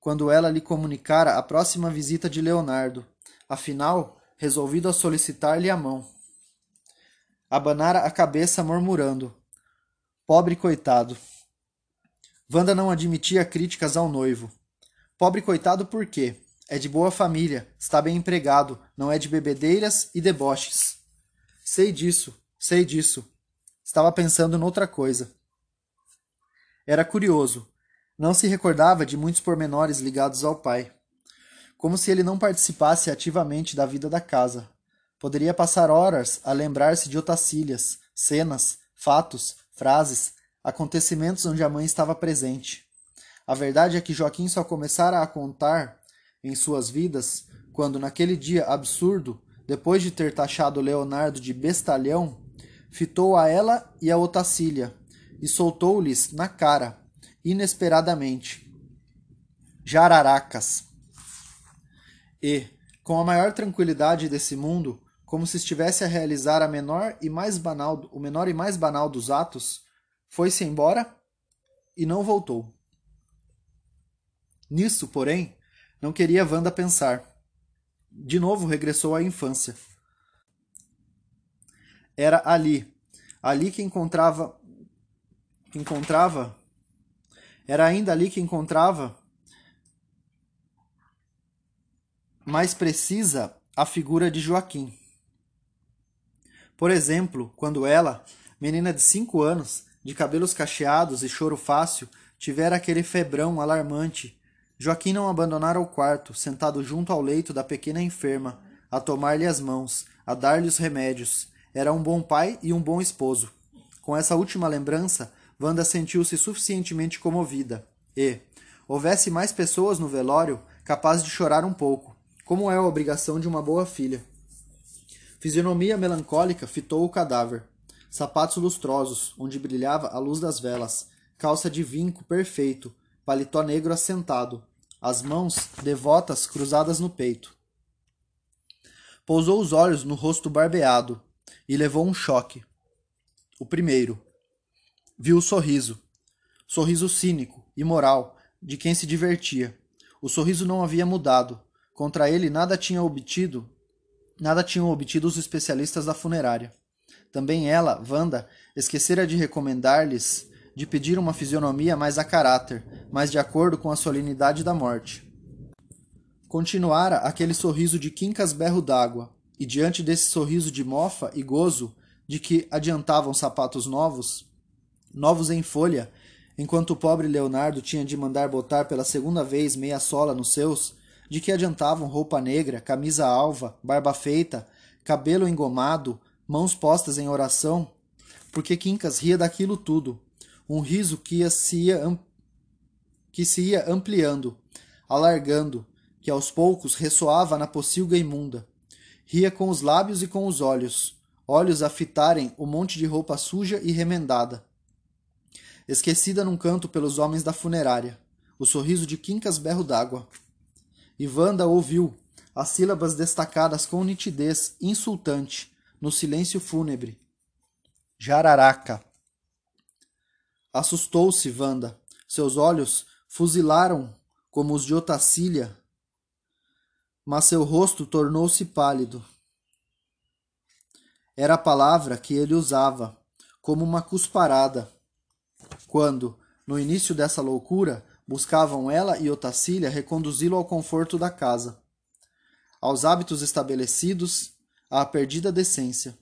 quando ela lhe comunicara a próxima visita de Leonardo, afinal, resolvido a solicitar-lhe a mão abanara a cabeça murmurando. Pobre coitado. Wanda não admitia críticas ao noivo. Pobre coitado por quê? É de boa família, está bem empregado, não é de bebedeiras e deboches. Sei disso, sei disso. Estava pensando noutra coisa. Era curioso. Não se recordava de muitos pormenores ligados ao pai. Como se ele não participasse ativamente da vida da casa, Poderia passar horas a lembrar-se de Otacílias, cenas, fatos, frases, acontecimentos onde a mãe estava presente. A verdade é que Joaquim só começara a contar em suas vidas quando, naquele dia absurdo, depois de ter taxado Leonardo de bestalhão, fitou a ela e a Otacília e soltou-lhes na cara, inesperadamente. Jararacas. E, com a maior tranquilidade desse mundo, como se estivesse a realizar a menor e mais banal, o menor e mais banal dos atos, foi-se embora e não voltou. Nisso, porém, não queria Wanda pensar. De novo regressou à infância. Era ali, ali que encontrava que encontrava era ainda ali que encontrava mais precisa a figura de Joaquim. Por exemplo, quando ela, menina de cinco anos, de cabelos cacheados e choro fácil, tivera aquele febrão alarmante, Joaquim não abandonara o quarto, sentado junto ao leito da pequena enferma, a tomar-lhe as mãos, a dar-lhe os remédios. Era um bom pai e um bom esposo. Com essa última lembrança, Wanda sentiu-se suficientemente comovida e, houvesse mais pessoas no velório, capaz de chorar um pouco, como é a obrigação de uma boa filha. Fisionomia melancólica fitou o cadáver. Sapatos lustrosos, onde brilhava a luz das velas, calça de vinco perfeito, paletó negro assentado, as mãos devotas cruzadas no peito. Pousou os olhos no rosto barbeado e levou um choque. O primeiro. Viu o sorriso. Sorriso cínico, imoral, de quem se divertia. O sorriso não havia mudado. Contra ele nada tinha obtido, nada tinham obtido os especialistas da funerária. Também ela, Wanda, esquecera de recomendar-lhes de pedir uma fisionomia mais a caráter, mais de acordo com a solenidade da morte. Continuara aquele sorriso de quincas berro d'água, e diante desse sorriso de mofa e gozo de que adiantavam sapatos novos, novos em folha, enquanto o pobre Leonardo tinha de mandar botar pela segunda vez meia sola nos seus, de que adiantavam roupa negra, camisa alva, barba feita, cabelo engomado, mãos postas em oração, porque Quincas ria daquilo tudo, um riso que, ia, se ia, que se ia ampliando, alargando, que aos poucos ressoava na pocilga imunda. Ria com os lábios e com os olhos, olhos a fitarem o monte de roupa suja e remendada. Esquecida num canto pelos homens da funerária, o sorriso de Quincas berro d'água. Ivanda ouviu as sílabas destacadas com nitidez insultante no silêncio fúnebre. Jararaca. Assustou-se Wanda. Seus olhos fuzilaram como os de Otacília, mas seu rosto tornou-se pálido. Era a palavra que ele usava, como uma cusparada, quando, no início dessa loucura, buscavam ela e Otacília reconduzi-lo ao conforto da casa, aos hábitos estabelecidos, à perdida decência.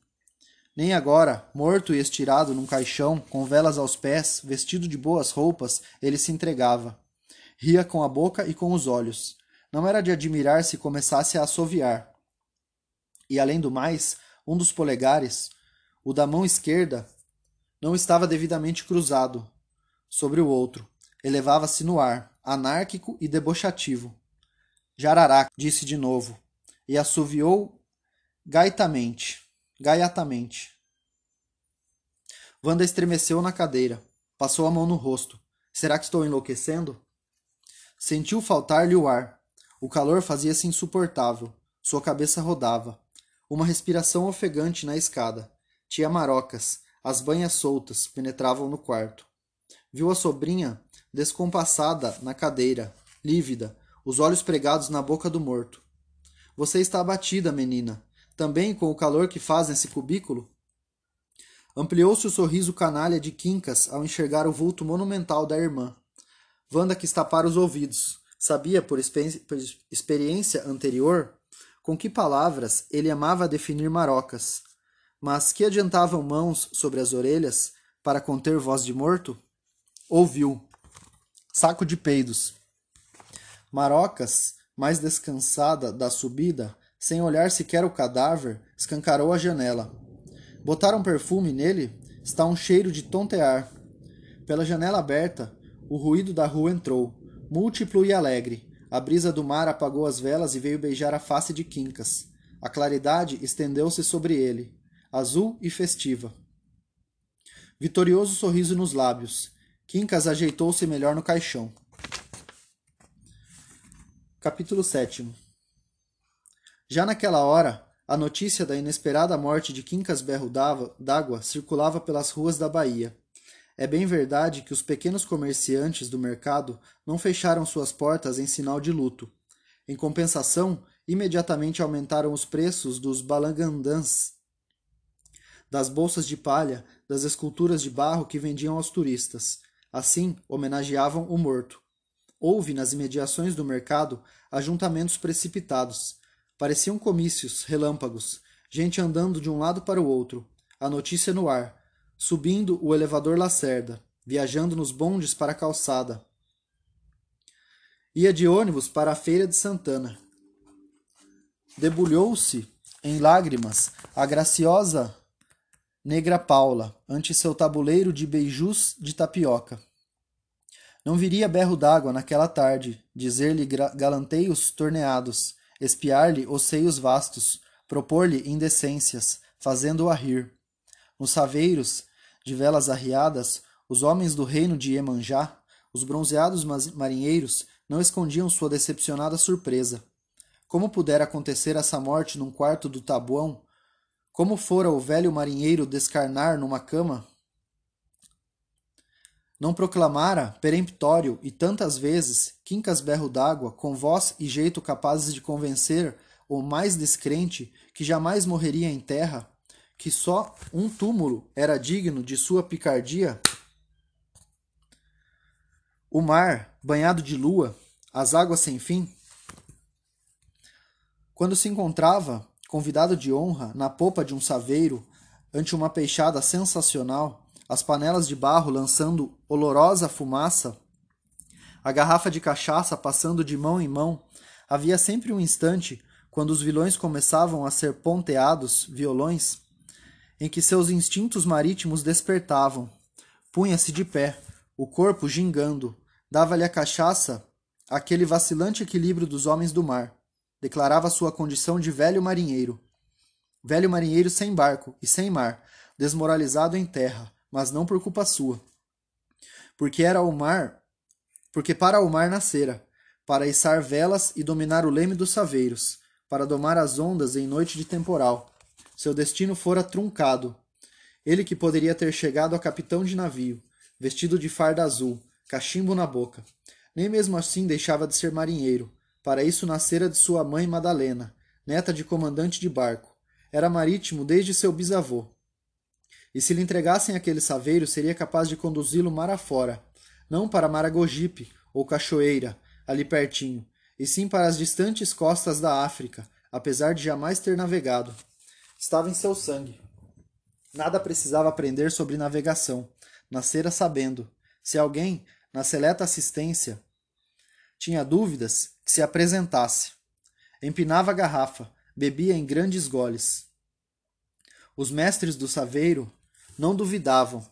Nem agora, morto e estirado num caixão, com velas aos pés, vestido de boas roupas, ele se entregava. Ria com a boca e com os olhos. Não era de admirar se começasse a assoviar. E além do mais, um dos polegares, o da mão esquerda, não estava devidamente cruzado sobre o outro. Elevava-se no ar, anárquico e debochativo. Jararaca, disse de novo, e assoviou gaitamente gaiatamente. Wanda estremeceu na cadeira. Passou a mão no rosto. Será que estou enlouquecendo? Sentiu faltar-lhe o ar. O calor fazia-se insuportável. Sua cabeça rodava. Uma respiração ofegante na escada. Tia Marocas, as banhas soltas, penetravam no quarto. Viu a sobrinha descompassada na cadeira, lívida, os olhos pregados na boca do morto. Você está abatida, menina, também com o calor que faz nesse cubículo? Ampliou-se o sorriso canalha de Quincas ao enxergar o vulto monumental da irmã. Wanda quis tapar os ouvidos. Sabia, por, por experiência anterior, com que palavras ele amava definir marocas. Mas que adiantavam mãos sobre as orelhas para conter voz de morto? Ouviu. Saco de peidos. Marocas, mais descansada da subida, sem olhar sequer o cadáver, escancarou a janela. Botaram perfume nele? Está um cheiro de tontear. Pela janela aberta, o ruído da rua entrou, múltiplo e alegre. A brisa do mar apagou as velas e veio beijar a face de Quincas. A claridade estendeu-se sobre ele, azul e festiva. Vitorioso sorriso nos lábios. Quincas ajeitou-se melhor no caixão. Capítulo 7 já naquela hora, a notícia da inesperada morte de Quincas Berro d'Água circulava pelas ruas da Bahia. É bem verdade que os pequenos comerciantes do mercado não fecharam suas portas em sinal de luto. Em compensação, imediatamente aumentaram os preços dos balangandãs, das bolsas de palha, das esculturas de barro que vendiam aos turistas. Assim, homenageavam o morto. Houve, nas imediações do mercado, ajuntamentos precipitados Pareciam comícios, relâmpagos, gente andando de um lado para o outro, a notícia no ar, subindo o elevador Lacerda, viajando nos bondes para a calçada. Ia de ônibus para a feira de Santana. Debulhou-se em lágrimas a graciosa negra Paula, ante seu tabuleiro de beijus de tapioca. Não viria berro d'água naquela tarde, dizer-lhe galanteios torneados, espiar-lhe os seios vastos, propor-lhe indecências, fazendo-a rir. Nos saveiros, de velas arriadas, os homens do reino de Iemanjá, os bronzeados marinheiros, não escondiam sua decepcionada surpresa. Como pudera acontecer essa morte num quarto do tabuão? Como fora o velho marinheiro descarnar numa cama? Não proclamara, peremptório e tantas vezes, quincas berro d'água, com voz e jeito capazes de convencer o mais descrente que jamais morreria em terra, que só um túmulo era digno de sua picardia? O mar, banhado de lua, as águas sem fim? Quando se encontrava, convidado de honra, na popa de um saveiro, ante uma peixada sensacional, as panelas de barro lançando olorosa fumaça, a garrafa de cachaça passando de mão em mão, havia sempre um instante, quando os vilões começavam a ser ponteados, violões, em que seus instintos marítimos despertavam. Punha-se de pé, o corpo gingando, dava-lhe a cachaça aquele vacilante equilíbrio dos homens do mar. Declarava sua condição de velho marinheiro. Velho marinheiro sem barco e sem mar, desmoralizado em terra, mas não por culpa sua. Porque era o mar, porque para o mar nascera, para içar velas e dominar o leme dos saveiros, para domar as ondas em noite de temporal. Seu destino fora truncado. Ele que poderia ter chegado a capitão de navio, vestido de farda azul, cachimbo na boca. Nem mesmo assim deixava de ser marinheiro. Para isso nascera de sua mãe Madalena, neta de comandante de barco. Era marítimo desde seu bisavô e se lhe entregassem aquele saveiro, seria capaz de conduzi-lo mar afora, não para Maragogipe ou Cachoeira, ali pertinho, e sim para as distantes costas da África, apesar de jamais ter navegado. Estava em seu sangue. Nada precisava aprender sobre navegação. Nascera sabendo. Se alguém, na seleta assistência, tinha dúvidas, que se apresentasse. Empinava a garrafa, bebia em grandes goles. Os mestres do saveiro não duvidavam.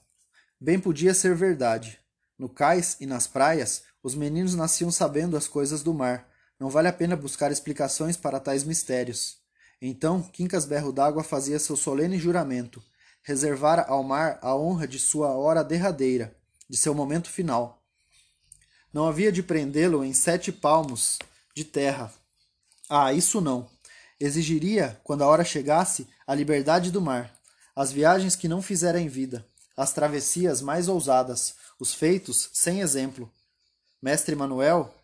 Bem podia ser verdade. No cais e nas praias, os meninos nasciam sabendo as coisas do mar. Não vale a pena buscar explicações para tais mistérios. Então, Quincas Berro d'Água fazia seu solene juramento. Reservara ao mar a honra de sua hora derradeira, de seu momento final. Não havia de prendê-lo em sete palmos de terra. Ah, isso não. Exigiria, quando a hora chegasse, a liberdade do mar as viagens que não fizera em vida, as travessias mais ousadas, os feitos sem exemplo. Mestre Manuel,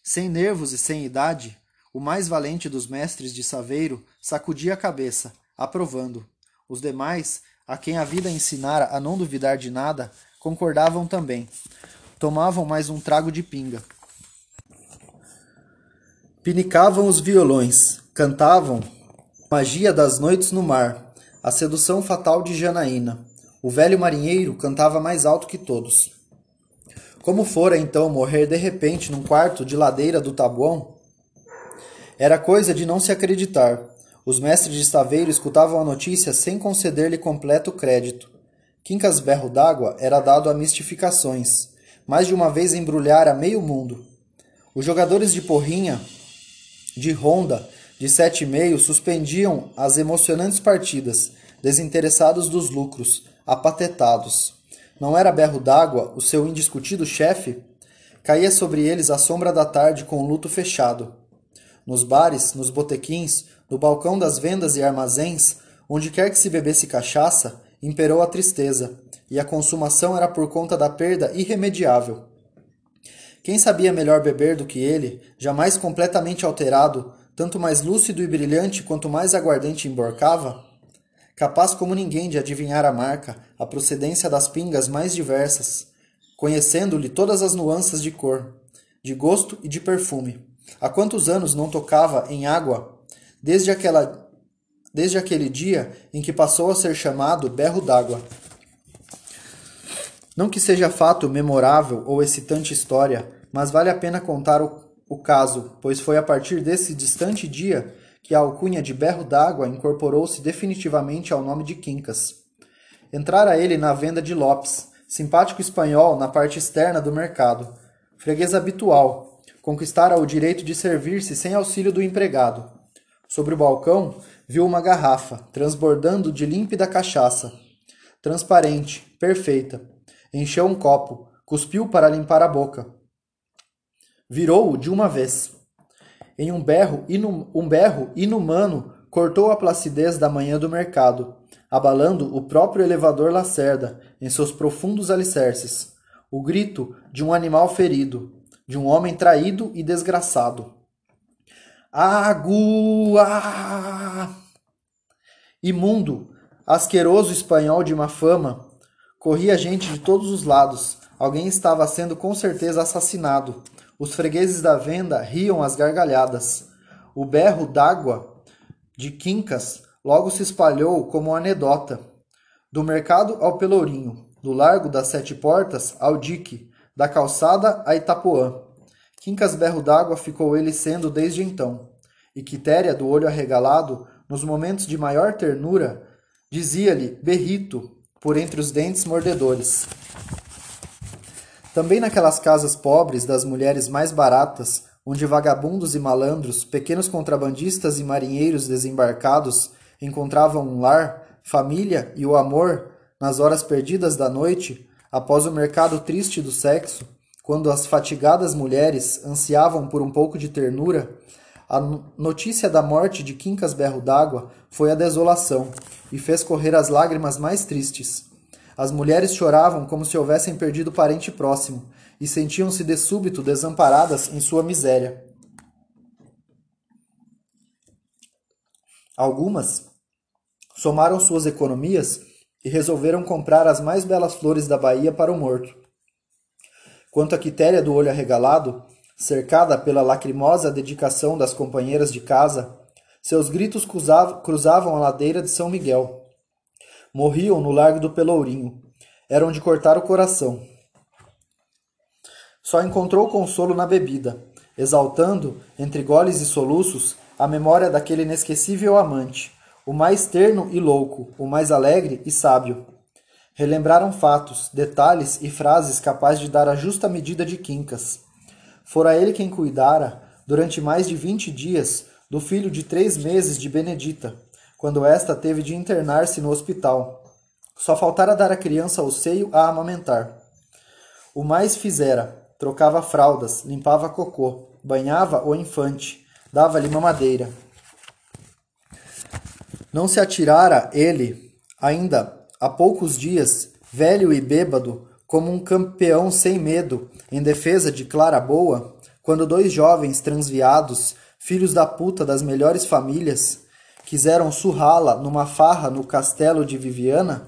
sem nervos e sem idade, o mais valente dos mestres de Saveiro, sacudia a cabeça, aprovando. Os demais, a quem a vida ensinara a não duvidar de nada, concordavam também. Tomavam mais um trago de pinga. Pinicavam os violões, cantavam magia das noites no mar, a sedução fatal de Janaína. O velho marinheiro cantava mais alto que todos. Como fora então morrer de repente num quarto de ladeira do Tabuão? Era coisa de não se acreditar. Os mestres de estaveiro escutavam a notícia sem conceder-lhe completo crédito. Quincas Berro d'Água era dado a mistificações. Mais de uma vez embrulhara meio mundo. Os jogadores de porrinha, de ronda, de sete e meio suspendiam as emocionantes partidas, desinteressados dos lucros, apatetados. Não era berro d'água o seu indiscutido chefe? Caía sobre eles a sombra da tarde com o luto fechado. Nos bares, nos botequins, no balcão das vendas e armazéns, onde quer que se bebesse cachaça, imperou a tristeza, e a consumação era por conta da perda irremediável. Quem sabia melhor beber do que ele, jamais completamente alterado, tanto mais lúcido e brilhante quanto mais aguardente emborcava? Capaz como ninguém de adivinhar a marca, a procedência das pingas mais diversas, conhecendo-lhe todas as nuances de cor, de gosto e de perfume. Há quantos anos não tocava em água, desde, aquela, desde aquele dia em que passou a ser chamado berro d'água? Não que seja fato memorável ou excitante história, mas vale a pena contar o o caso, pois foi a partir desse distante dia que a alcunha de berro d'água incorporou-se definitivamente ao nome de Quincas. entrara ele na venda de Lopes, simpático espanhol na parte externa do mercado. Freguês habitual, conquistara o direito de servir-se sem auxílio do empregado. Sobre o balcão, viu uma garrafa, transbordando de límpida cachaça. Transparente, perfeita. Encheu um copo, cuspiu para limpar a boca. Virou-o de uma vez. Em um berro, inum, um berro inumano, cortou a placidez da manhã do mercado, abalando o próprio elevador Lacerda em seus profundos alicerces. O grito de um animal ferido, de um homem traído e desgraçado. Agua! Imundo, asqueroso espanhol de má fama, corria gente de todos os lados. Alguém estava sendo com certeza assassinado. Os fregueses da venda riam às gargalhadas. O berro d'água de Quincas logo se espalhou como anedota. Do mercado ao Pelourinho, do largo das Sete Portas ao dique, da calçada a Itapuã. Quincas berro d'água ficou ele sendo desde então. E Quitéria, do olho arregalado, nos momentos de maior ternura, dizia-lhe berrito por entre os dentes mordedores. Também naquelas casas pobres das mulheres mais baratas, onde vagabundos e malandros, pequenos contrabandistas e marinheiros desembarcados encontravam um lar, família e o amor nas horas perdidas da noite, após o mercado triste do sexo, quando as fatigadas mulheres ansiavam por um pouco de ternura, a notícia da morte de Quincas Berro d'Água foi a desolação e fez correr as lágrimas mais tristes. As mulheres choravam como se houvessem perdido parente próximo e sentiam-se de súbito desamparadas em sua miséria. Algumas somaram suas economias e resolveram comprar as mais belas flores da Bahia para o morto. Quanto a Quitéria do olho arregalado, cercada pela lacrimosa dedicação das companheiras de casa, seus gritos cruzavam a ladeira de São Miguel. Morriam no largo do Pelourinho. Eram de cortar o coração. Só encontrou consolo na bebida, exaltando, entre goles e soluços, a memória daquele inesquecível amante, o mais terno e louco, o mais alegre e sábio. Relembraram fatos, detalhes e frases capazes de dar a justa medida de Quincas. Fora ele quem cuidara, durante mais de vinte dias, do filho de três meses de Benedita, quando esta teve de internar-se no hospital. Só faltara dar a criança ao seio a amamentar. O mais fizera, trocava fraldas, limpava cocô, banhava o infante, dava-lhe mamadeira. Não se atirara ele, ainda há poucos dias, velho e bêbado, como um campeão sem medo, em defesa de Clara Boa, quando dois jovens transviados, filhos da puta das melhores famílias, quiseram surrá-la numa farra no castelo de Viviana?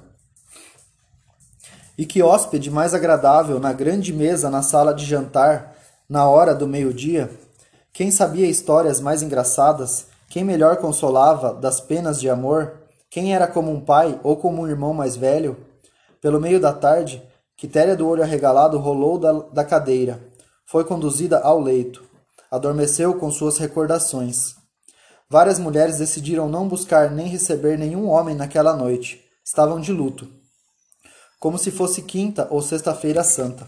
E que hóspede mais agradável na grande mesa na sala de jantar, na hora do meio-dia? Quem sabia histórias mais engraçadas? Quem melhor consolava das penas de amor? Quem era como um pai ou como um irmão mais velho? Pelo meio da tarde, Quitéria do olho arregalado rolou da, da cadeira. Foi conduzida ao leito. Adormeceu com suas recordações. Várias mulheres decidiram não buscar nem receber nenhum homem naquela noite. Estavam de luto. Como se fosse quinta ou sexta-feira santa.